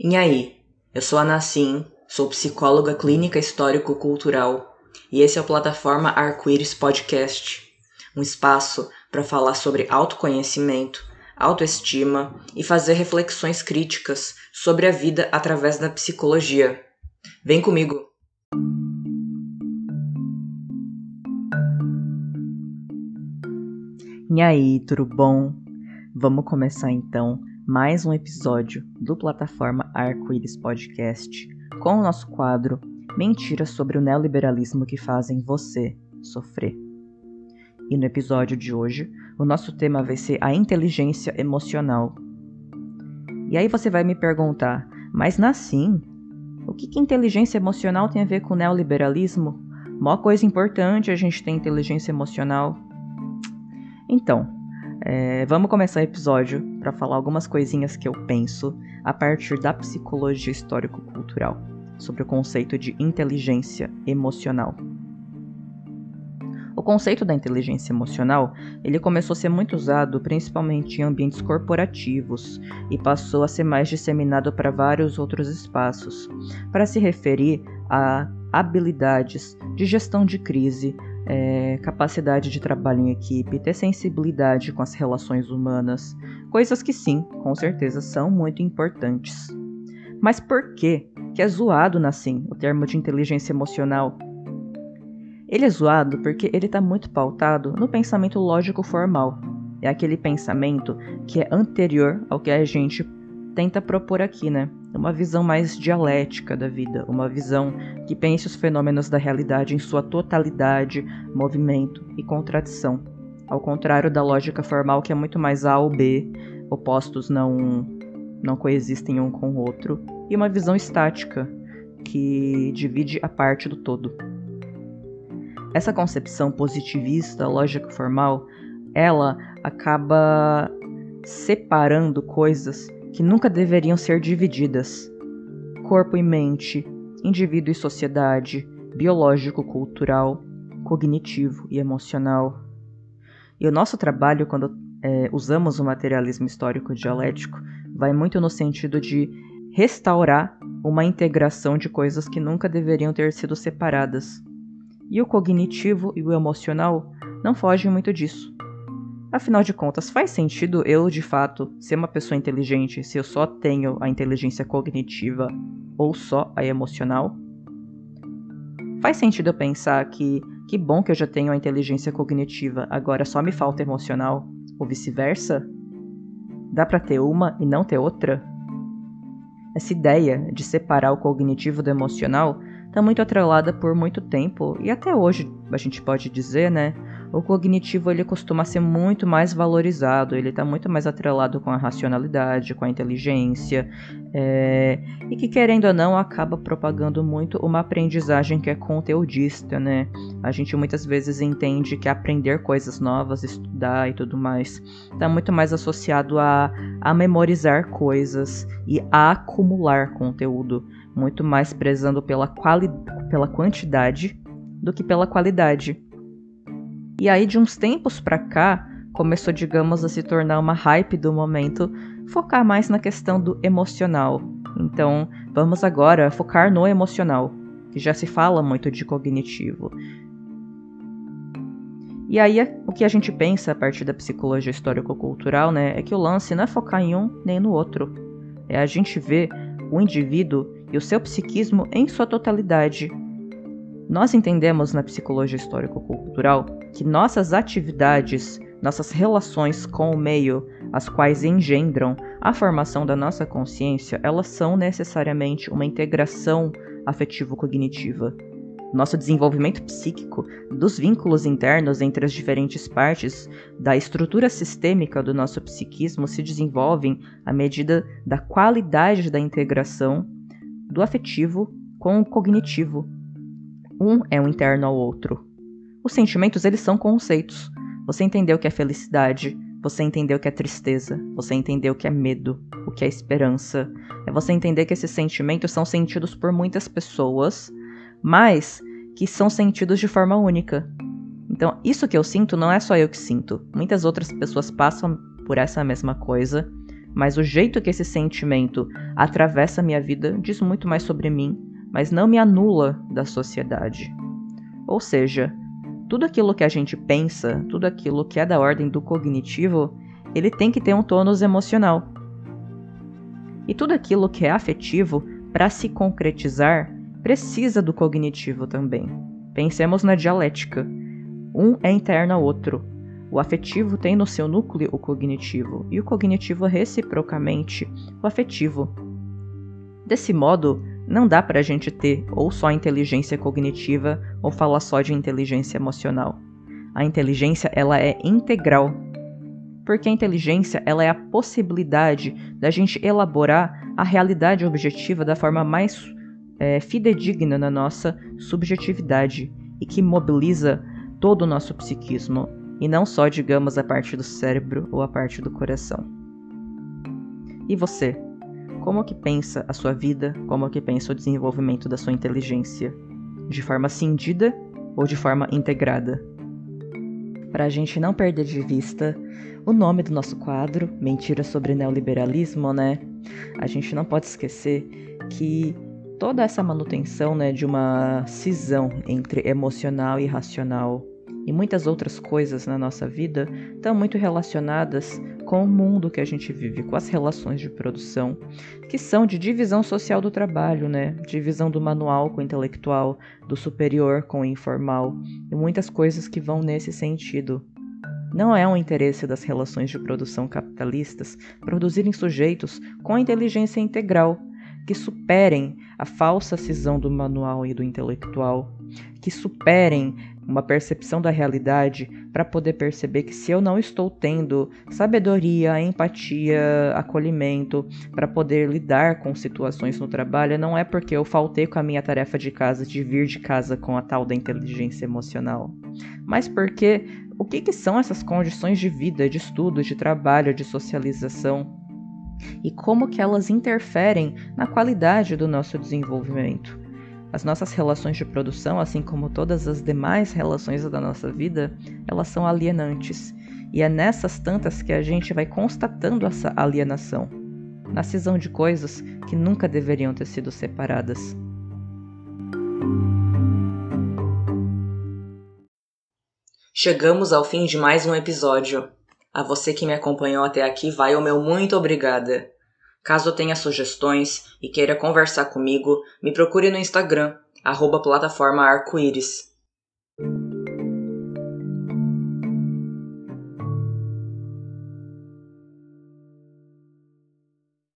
E aí, eu sou a Nassim, sou psicóloga clínica histórico-cultural e esse é o Plataforma Arco-Íris Podcast, um espaço para falar sobre autoconhecimento, autoestima e fazer reflexões críticas sobre a vida através da psicologia. Vem comigo! E aí, tudo bom? Vamos começar então mais um episódio do plataforma Arco-Íris Podcast com o nosso quadro Mentiras sobre o neoliberalismo que fazem você sofrer. E no episódio de hoje, o nosso tema vai ser a inteligência emocional. E aí você vai me perguntar, mas Nassim, o que, que inteligência emocional tem a ver com neoliberalismo? Mó coisa importante a gente ter inteligência emocional. Então, é, vamos começar o episódio para falar algumas coisinhas que eu penso a partir da psicologia histórico-cultural sobre o conceito de inteligência emocional. O conceito da inteligência emocional, ele começou a ser muito usado principalmente em ambientes corporativos e passou a ser mais disseminado para vários outros espaços, para se referir a habilidades de gestão de crise, é, capacidade de trabalho em equipe, ter sensibilidade com as relações humanas, coisas que sim, com certeza são muito importantes. Mas por que que é zoado Nassim o termo de inteligência emocional? Ele é zoado porque ele está muito pautado no pensamento lógico formal. É aquele pensamento que é anterior ao que a gente tenta propor aqui, né? Uma visão mais dialética da vida, uma visão que pense os fenômenos da realidade em sua totalidade, movimento e contradição. Ao contrário da lógica formal que é muito mais A ou B, opostos não não coexistem um com o outro, e uma visão estática que divide a parte do todo. Essa concepção positivista, lógica formal, ela acaba separando coisas que nunca deveriam ser divididas: corpo e mente, indivíduo e sociedade, biológico-cultural, cognitivo e emocional. E o nosso trabalho, quando é, usamos o materialismo histórico dialético, vai muito no sentido de restaurar uma integração de coisas que nunca deveriam ter sido separadas. E o cognitivo e o emocional não fogem muito disso. Afinal de contas, faz sentido eu, de fato, ser uma pessoa inteligente se eu só tenho a inteligência cognitiva ou só a emocional? Faz sentido eu pensar que que bom que eu já tenho a inteligência cognitiva, agora só me falta emocional, ou vice-versa? Dá para ter uma e não ter outra? Essa ideia de separar o cognitivo do emocional está muito atrelada por muito tempo e até hoje a gente pode dizer, né, o cognitivo ele costuma ser muito mais valorizado, ele está muito mais atrelado com a racionalidade, com a inteligência, é, e que querendo ou não acaba propagando muito uma aprendizagem que é conteudista, né? A gente muitas vezes entende que aprender coisas novas, estudar e tudo mais, está muito mais associado a, a memorizar coisas e a acumular conteúdo, muito mais prezando pela, quali pela quantidade do que pela qualidade. E aí, de uns tempos pra cá, começou, digamos, a se tornar uma hype do momento, focar mais na questão do emocional. Então, vamos agora focar no emocional, que já se fala muito de cognitivo. E aí, o que a gente pensa a partir da psicologia histórico-cultural, né, é que o lance não é focar em um nem no outro. É a gente ver o indivíduo e o seu psiquismo em sua totalidade, nós entendemos na psicologia histórico-cultural que nossas atividades, nossas relações com o meio, as quais engendram a formação da nossa consciência, elas são necessariamente uma integração afetivo-cognitiva. Nosso desenvolvimento psíquico, dos vínculos internos entre as diferentes partes da estrutura sistêmica do nosso psiquismo se desenvolvem à medida da qualidade da integração do afetivo com o cognitivo, um é um interno ao outro. Os sentimentos, eles são conceitos. Você entendeu o que é felicidade, você entendeu o que é tristeza, você entendeu o que é medo, o que é esperança. É você entender que esses sentimentos são sentidos por muitas pessoas, mas que são sentidos de forma única. Então, isso que eu sinto não é só eu que sinto. Muitas outras pessoas passam por essa mesma coisa, mas o jeito que esse sentimento atravessa a minha vida diz muito mais sobre mim, mas não me anula da sociedade. Ou seja, tudo aquilo que a gente pensa, tudo aquilo que é da ordem do cognitivo, ele tem que ter um tônus emocional. E tudo aquilo que é afetivo, para se concretizar, precisa do cognitivo também. Pensemos na dialética. Um é interno ao outro. O afetivo tem no seu núcleo o cognitivo, e o cognitivo reciprocamente o afetivo. Desse modo, não dá para a gente ter ou só inteligência cognitiva ou falar só de inteligência emocional. A inteligência ela é integral, porque a inteligência ela é a possibilidade da gente elaborar a realidade objetiva da forma mais é, fidedigna na nossa subjetividade e que mobiliza todo o nosso psiquismo, e não só, digamos, a parte do cérebro ou a parte do coração. E você? Como que pensa a sua vida? Como que pensa o desenvolvimento da sua inteligência? De forma cindida ou de forma integrada? Para a gente não perder de vista o nome do nosso quadro, Mentira sobre Neoliberalismo, né? A gente não pode esquecer que toda essa manutenção né, de uma cisão entre emocional e racional e muitas outras coisas na nossa vida estão muito relacionadas com o mundo que a gente vive, com as relações de produção, que são de divisão social do trabalho, né? Divisão do manual com o intelectual, do superior com o informal, e muitas coisas que vão nesse sentido. Não é um interesse das relações de produção capitalistas produzirem sujeitos com inteligência integral, que superem a falsa cisão do manual e do intelectual, que superem uma percepção da realidade para poder perceber que se eu não estou tendo sabedoria, empatia, acolhimento para poder lidar com situações no trabalho, não é porque eu faltei com a minha tarefa de casa de vir de casa com a tal da inteligência emocional, mas porque o que, que são essas condições de vida, de estudo, de trabalho, de socialização? e como que elas interferem na qualidade do nosso desenvolvimento. As nossas relações de produção, assim como todas as demais relações da nossa vida, elas são alienantes. E é nessas tantas que a gente vai constatando essa alienação, na cisão de coisas que nunca deveriam ter sido separadas. Chegamos ao fim de mais um episódio. A você que me acompanhou até aqui, vai o meu muito obrigada. Caso tenha sugestões e queira conversar comigo, me procure no Instagram, arroba plataforma arco-íris.